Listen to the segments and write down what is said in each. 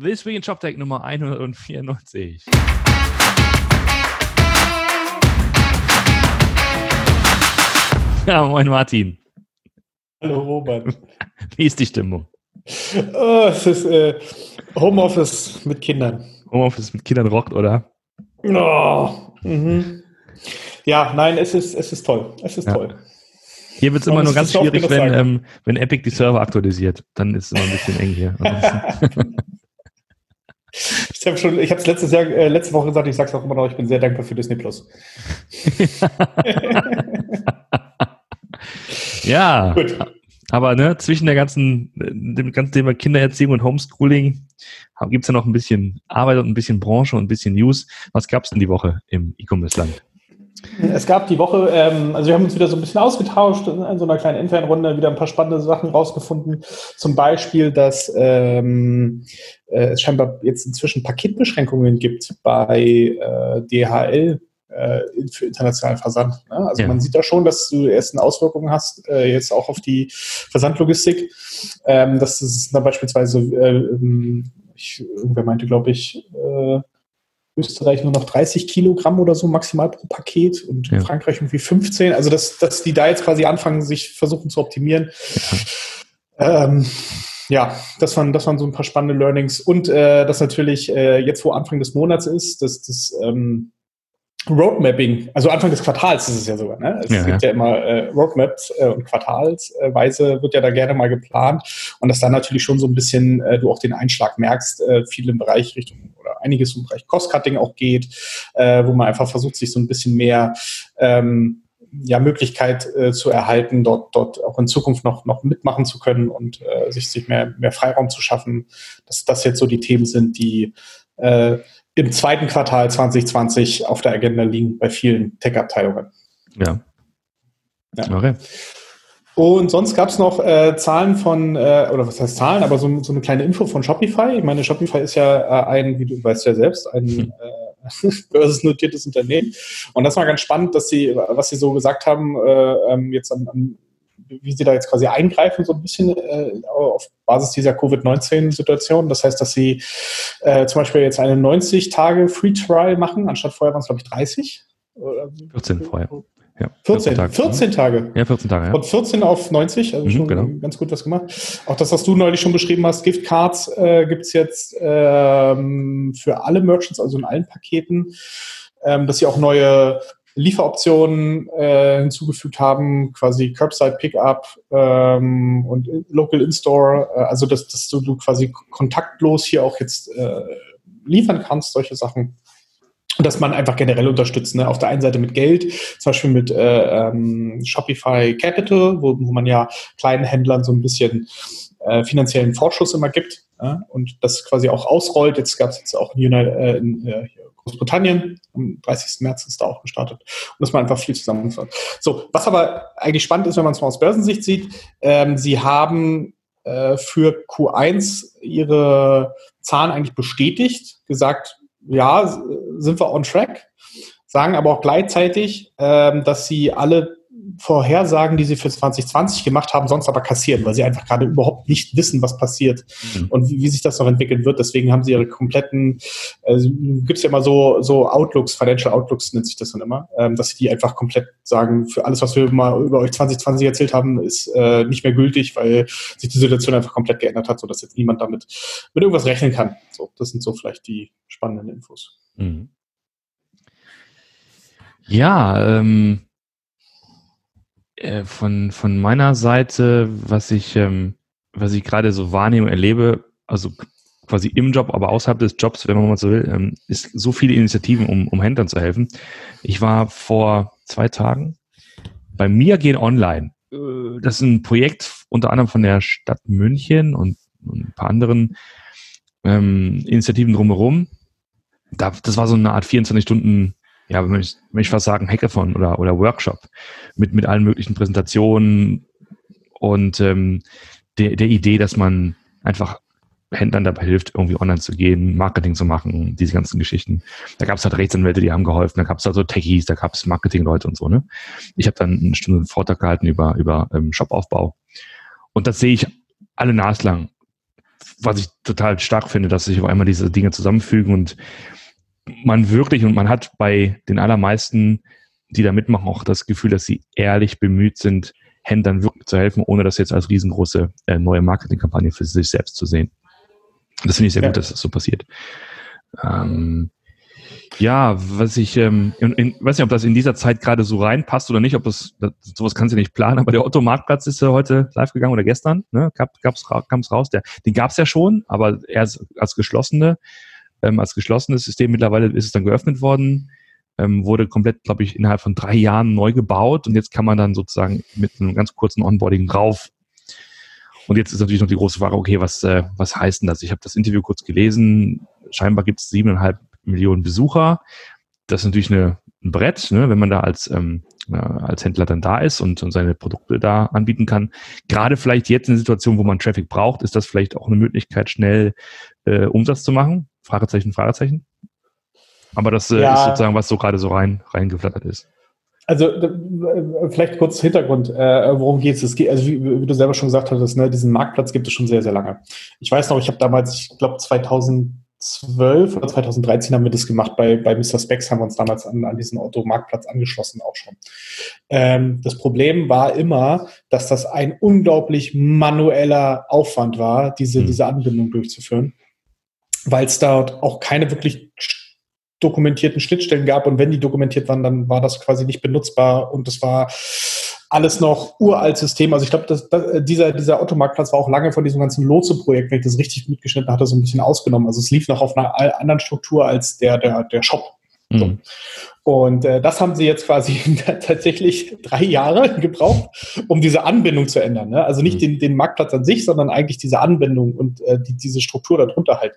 This Week in ShopTech Nummer 194. Ja, moin Martin. Hallo Robert. Wie ist die Stimmung? Oh, es ist äh, Homeoffice mit Kindern. Homeoffice mit Kindern rockt, oder? Oh, mhm. Ja, nein, es ist, es ist toll. Es ist ja. toll. Hier wird es immer nur ganz schwierig, wenn, ähm, wenn Epic die Server aktualisiert. Dann ist es immer ein bisschen eng hier. ich habe schon, ich habe es letztes Jahr, äh, letzte Woche gesagt, ich sage es auch immer noch, ich bin sehr dankbar für Disney Plus. ja. Gut. Aber ne, zwischen der ganzen, dem ganzen Thema Kindererziehung und Homeschooling gibt es ja noch ein bisschen Arbeit und ein bisschen Branche und ein bisschen News. Was gab es denn die Woche im E-Commerce-Land? Es gab die Woche, ähm, also wir haben uns wieder so ein bisschen ausgetauscht, in so einer kleinen internen Runde wieder ein paar spannende Sachen rausgefunden. Zum Beispiel, dass ähm, äh, es scheinbar jetzt inzwischen Paketbeschränkungen gibt bei äh, DHL äh, für internationalen Versand. Ne? Also ja. man sieht da schon, dass du erst eine Auswirkung hast, äh, jetzt auch auf die Versandlogistik. Ähm, dass es da beispielsweise, äh, ähm, ich, irgendwer meinte, glaube ich, äh, Österreich nur noch 30 Kilogramm oder so maximal pro Paket und ja. Frankreich irgendwie 15. Also dass, dass die da jetzt quasi anfangen, sich versuchen zu optimieren. Ja. Ähm, ja, das waren, das waren so ein paar spannende Learnings. Und äh, das natürlich äh, jetzt, wo Anfang des Monats ist, dass das ähm, Roadmapping, also Anfang des Quartals ist es ja sogar, ne? Es ja, gibt ja, ja immer äh, Roadmaps äh, und quartalsweise wird ja da gerne mal geplant und dass dann natürlich schon so ein bisschen äh, du auch den Einschlag merkst, äh, viel im Bereich Richtung einiges im Bereich Cost-Cutting auch geht, äh, wo man einfach versucht, sich so ein bisschen mehr ähm, ja, Möglichkeit äh, zu erhalten, dort, dort auch in Zukunft noch, noch mitmachen zu können und äh, sich, sich mehr, mehr Freiraum zu schaffen, dass das jetzt so die Themen sind, die äh, im zweiten Quartal 2020 auf der Agenda liegen bei vielen Tech-Abteilungen. Ja. ja. Okay. Und sonst gab es noch äh, Zahlen von, äh, oder was heißt Zahlen, aber so, so, eine kleine Info von Shopify. Ich meine, Shopify ist ja äh, ein, wie du weißt ja selbst, ein hm. äh, börsennotiertes Unternehmen. Und das war ganz spannend, dass sie, was sie so gesagt haben, äh, ähm, jetzt am, am wie sie da jetzt quasi eingreifen, so ein bisschen äh, auf Basis dieser Covid-19-Situation. Das heißt, dass sie zum Beispiel jetzt eine 90-Tage-Free-Trial machen, anstatt vorher waren es, glaube ich, 30. Oder 14 vorher. Ja, 14, 14 Tage. 14 Tage. Ja, 14 Tage. Ja. Von 14 auf 90, also mhm, schon genau. ganz gut was gemacht. Auch das, was du neulich schon beschrieben hast, Giftcards äh, gibt es jetzt ähm, für alle Merchants, also in allen Paketen, ähm, dass sie auch neue Lieferoptionen äh, hinzugefügt haben, quasi Curbside Pickup ähm, und Local In-Store, äh, also dass, dass du, du, quasi kontaktlos hier auch jetzt äh, liefern kannst, solche Sachen. Und dass man einfach generell unterstützt. Ne? Auf der einen Seite mit Geld, zum Beispiel mit äh, ähm, Shopify Capital, wo, wo man ja kleinen Händlern so ein bisschen äh, finanziellen Vorschuss immer gibt ja? und das quasi auch ausrollt. Jetzt gab es jetzt auch in, äh, in äh, Großbritannien. Am 30. März ist da auch gestartet. Und dass man einfach viel zusammenfasst. So, was aber eigentlich spannend ist, wenn man es mal aus Börsensicht sieht, ähm, sie haben äh, für Q1 ihre Zahlen eigentlich bestätigt, gesagt, ja, sind wir on track, sagen aber auch gleichzeitig, ähm, dass sie alle Vorhersagen, die sie für 2020 gemacht haben, sonst aber kassieren, weil sie einfach gerade überhaupt nicht wissen, was passiert mhm. und wie, wie, sich das noch entwickeln wird. Deswegen haben sie ihre kompletten, also gibt es ja immer so, so Outlooks, Financial Outlooks nennt sich das dann immer, ähm, dass sie die einfach komplett sagen, für alles, was wir mal über euch 2020 erzählt haben, ist äh, nicht mehr gültig, weil sich die Situation einfach komplett geändert hat, sodass jetzt niemand damit mit irgendwas rechnen kann. So, das sind so vielleicht die spannenden Infos. Mhm. Ja, ähm, äh, von, von meiner Seite, was ich, ähm, was ich gerade so wahrnehme, erlebe, also quasi im Job, aber außerhalb des Jobs, wenn man mal so will, ähm, ist so viele Initiativen, um, um Händlern zu helfen. Ich war vor zwei Tagen bei mir gehen online. Äh, das ist ein Projekt unter anderem von der Stadt München und, und ein paar anderen ähm, Initiativen drumherum. Da, das war so eine Art 24 Stunden ja, wenn ich, wenn ich fast sagen, Hackathon oder, oder Workshop mit, mit allen möglichen Präsentationen und ähm, der, der Idee, dass man einfach Händlern dabei hilft, irgendwie online zu gehen, Marketing zu machen, diese ganzen Geschichten. Da gab es halt Rechtsanwälte, die haben geholfen, da gab es also Techies, da gab es Marketingleute und so. Ne? Ich habe dann eine Stunde einen Vortrag gehalten über, über ähm, Shopaufbau. Und das sehe ich alle naslang. was ich total stark finde, dass sich auf einmal diese Dinge zusammenfügen und man wirklich und man hat bei den allermeisten, die da mitmachen, auch das Gefühl, dass sie ehrlich bemüht sind, Händlern wirklich zu helfen, ohne das jetzt als riesengroße äh, neue Marketingkampagne für sich selbst zu sehen. Das finde ich sehr ja. gut, dass das so passiert. Ähm, ja, was ich, ähm, in, in, weiß nicht, ob das in dieser Zeit gerade so reinpasst oder nicht, ob das, das sowas kannst du nicht planen, aber der Otto Marktplatz ist ja heute live gegangen oder gestern, ne, gab, gab's, kam's raus, der, den gab's ja schon, aber erst als geschlossene, ähm, als geschlossenes System mittlerweile ist es dann geöffnet worden, ähm, wurde komplett, glaube ich, innerhalb von drei Jahren neu gebaut und jetzt kann man dann sozusagen mit einem ganz kurzen Onboarding drauf. Und jetzt ist natürlich noch die große Frage, okay, was, äh, was heißt denn das? Ich habe das Interview kurz gelesen. Scheinbar gibt es siebeneinhalb Millionen Besucher. Das ist natürlich eine, ein Brett, ne, wenn man da als, ähm, äh, als Händler dann da ist und, und seine Produkte da anbieten kann. Gerade vielleicht jetzt in der Situation, wo man Traffic braucht, ist das vielleicht auch eine Möglichkeit, schnell äh, Umsatz zu machen. Fragezeichen, Fragezeichen. Aber das äh, ja. ist sozusagen, was so gerade so rein reingeflattert ist. Also äh, vielleicht kurz Hintergrund, äh, worum geht es? Geht, also wie, wie, du selber schon gesagt hattest, ne, diesen Marktplatz gibt es schon sehr, sehr lange. Ich weiß noch, ich habe damals, ich glaube 2000 2012 oder 2013 haben wir das gemacht. Bei, bei Mr. Specs haben wir uns damals an, an diesen Automarktplatz angeschlossen auch schon. Ähm, das Problem war immer, dass das ein unglaublich manueller Aufwand war, diese, mhm. diese Anbindung durchzuführen, weil es dort auch keine wirklich dokumentierten Schnittstellen gab und wenn die dokumentiert waren, dann war das quasi nicht benutzbar und es war alles noch uralt System. Also ich glaube, das, das, dieser, dieser Otto-Marktplatz war auch lange von diesem ganzen Lotse-Projekt, wenn ich das richtig mitgeschnitten hatte, so ein bisschen ausgenommen. Also es lief noch auf einer anderen Struktur als der, der, der Shop. So. Und äh, das haben sie jetzt quasi tatsächlich drei Jahre gebraucht, um diese Anbindung zu ändern. Ne? Also nicht mhm. den, den Marktplatz an sich, sondern eigentlich diese Anbindung und äh, die, diese Struktur darunter halt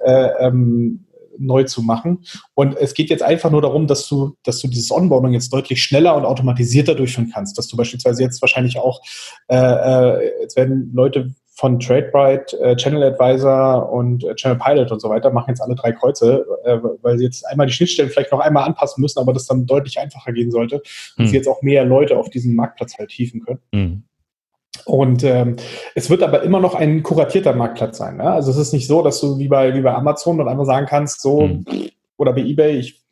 äh, ähm, neu zu machen. Und es geht jetzt einfach nur darum, dass du, dass du dieses Onboarding jetzt deutlich schneller und automatisierter durchführen kannst. Dass du beispielsweise jetzt wahrscheinlich auch, äh, äh, jetzt werden Leute von TradeBright, äh, Channel Advisor und äh, Channel Pilot und so weiter machen jetzt alle drei Kreuze, äh, weil sie jetzt einmal die Schnittstellen vielleicht noch einmal anpassen müssen, aber das dann deutlich einfacher gehen sollte und hm. sie jetzt auch mehr Leute auf diesen Marktplatz halt hieven können. Hm. Und ähm, es wird aber immer noch ein kuratierter Marktplatz sein. Ne? Also es ist nicht so, dass du wie bei, wie bei Amazon dann einfach sagen kannst, so mhm. oder bei eBay, ich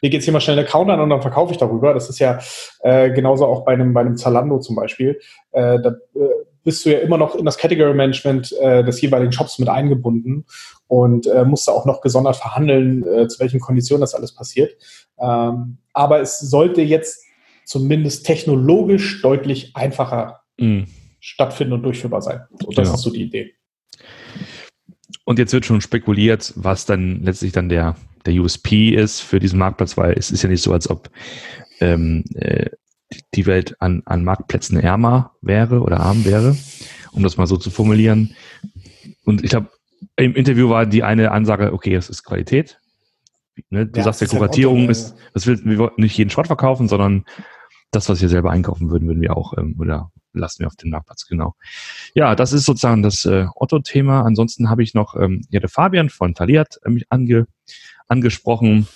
lege jetzt hier mal schnell einen Account an und dann verkaufe ich darüber. Das ist ja äh, genauso auch bei einem, bei einem Zalando zum Beispiel. Äh, da äh, bist du ja immer noch in das Category Management äh, des jeweiligen Shops mit eingebunden und äh, musst da auch noch gesondert verhandeln, äh, zu welchen Konditionen das alles passiert. Ähm, aber es sollte jetzt zumindest technologisch deutlich einfacher mhm stattfinden und durchführbar sein. So, das genau. ist so die Idee. Und jetzt wird schon spekuliert, was dann letztlich dann der, der USP ist für diesen Marktplatz, weil es ist ja nicht so, als ob ähm, äh, die Welt an, an Marktplätzen ärmer wäre oder arm wäre, um das mal so zu formulieren. Und ich glaube, im Interview war die eine Ansage, okay, es ist Qualität. Ne? Du ja, sagst, der Kuratierung ist, das will, wir wollen nicht jeden Schrott verkaufen, sondern das, was wir selber einkaufen würden, würden wir auch ähm, oder lassen wir auf dem Marktplatz, genau. Ja, das ist sozusagen das äh, Otto-Thema. Ansonsten habe ich noch ähm, ja, der Fabian von Taliat äh, mich ange, angesprochen.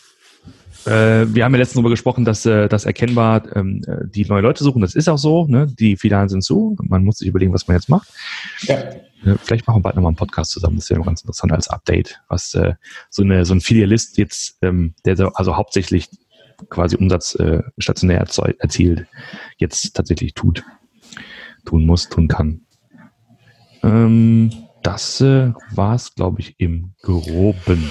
Äh, wir haben ja letztens darüber gesprochen, dass, äh, dass erkennbar ähm, äh, die neue Leute suchen. Das ist auch so. Ne? Die Filialen sind zu. Man muss sich überlegen, was man jetzt macht. Ja. Äh, vielleicht machen wir bald nochmal einen Podcast zusammen. Das wäre ganz interessant als Update, was äh, so, eine, so ein Filialist jetzt, ähm, der also hauptsächlich quasi Umsatz äh, stationär erzielt, jetzt tatsächlich tut tun muss, tun kann. Ähm, das äh, war es, glaube ich, im Groben.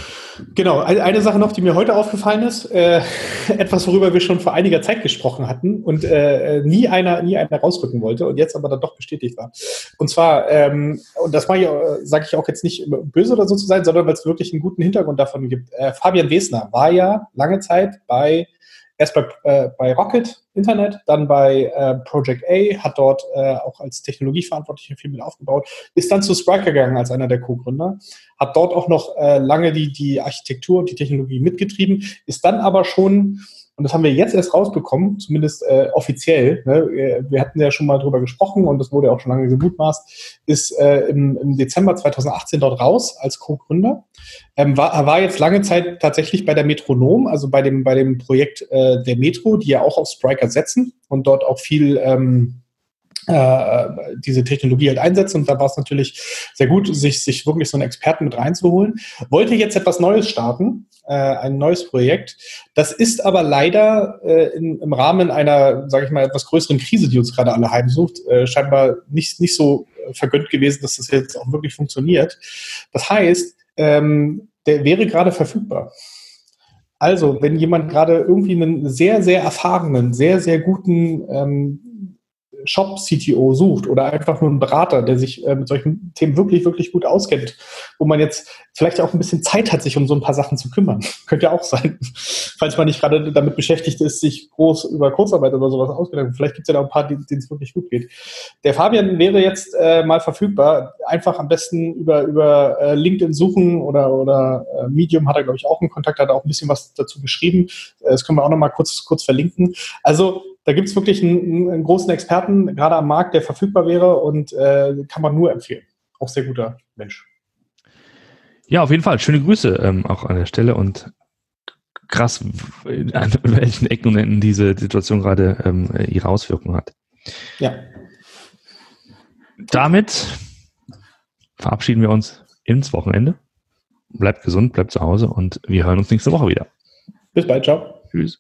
Genau, eine Sache noch, die mir heute aufgefallen ist, äh, etwas, worüber wir schon vor einiger Zeit gesprochen hatten und äh, nie einer, nie einer rausrücken wollte und jetzt aber dann doch bestätigt war. Und zwar, ähm, und das sage ich auch jetzt nicht böse oder so zu sein, sondern weil es wirklich einen guten Hintergrund davon gibt. Äh, Fabian Wesner war ja lange Zeit bei erst bei, äh, bei Rocket Internet, dann bei äh, Project A, hat dort äh, auch als Technologieverantwortlicher viel mit aufgebaut, ist dann zu Spriker gegangen als einer der Co-Gründer, hat dort auch noch äh, lange die, die Architektur und die Technologie mitgetrieben, ist dann aber schon und das haben wir jetzt erst rausbekommen, zumindest äh, offiziell. Ne? Wir hatten ja schon mal drüber gesprochen und das wurde ja auch schon lange gemutmaßt, ist äh, im, im, Dezember 2018 dort raus als Co-Gründer. Ähm, war, war jetzt lange Zeit tatsächlich bei der Metronom, also bei dem, bei dem Projekt äh, der Metro, die ja auch auf Spriker setzen und dort auch viel ähm, äh, diese Technologie halt einsetzen. Und da war es natürlich sehr gut, sich, sich wirklich so einen Experten mit reinzuholen. Wollte jetzt etwas Neues starten, äh, ein neues Projekt. Das ist aber leider äh, in, im Rahmen einer, sage ich mal, etwas größeren Krise, die uns gerade alle heimsucht, äh, scheinbar nicht, nicht so vergönnt gewesen, dass das jetzt auch wirklich funktioniert. Das heißt, ähm, der wäre gerade verfügbar. Also, wenn jemand gerade irgendwie einen sehr, sehr erfahrenen, sehr, sehr guten ähm, Shop-CTO sucht oder einfach nur einen Berater, der sich äh, mit solchen Themen wirklich, wirklich gut auskennt, wo man jetzt vielleicht auch ein bisschen Zeit hat, sich um so ein paar Sachen zu kümmern. Könnte ja auch sein, falls man nicht gerade damit beschäftigt ist, sich groß über Kurzarbeit oder sowas ausgedacht. Vielleicht gibt es ja da ein paar, denen es wirklich gut geht. Der Fabian wäre jetzt äh, mal verfügbar. Einfach am besten über, über äh, LinkedIn suchen oder, oder äh, Medium hat er, glaube ich, auch einen Kontakt, hat auch ein bisschen was dazu geschrieben. Äh, das können wir auch noch mal kurz, kurz verlinken. Also da gibt es wirklich einen, einen, großen Experten, gerade am Markt, der verfügbar wäre und äh, kann man nur empfehlen. Auch sehr guter Mensch. Ja, auf jeden Fall. Schöne Grüße ähm, auch an der Stelle und krass, an welchen Ecken und Enden diese Situation gerade ähm, ihre Auswirkungen hat. Ja. Damit verabschieden wir uns ins Wochenende. Bleibt gesund, bleibt zu Hause und wir hören uns nächste Woche wieder. Bis bald, ciao. Tschüss.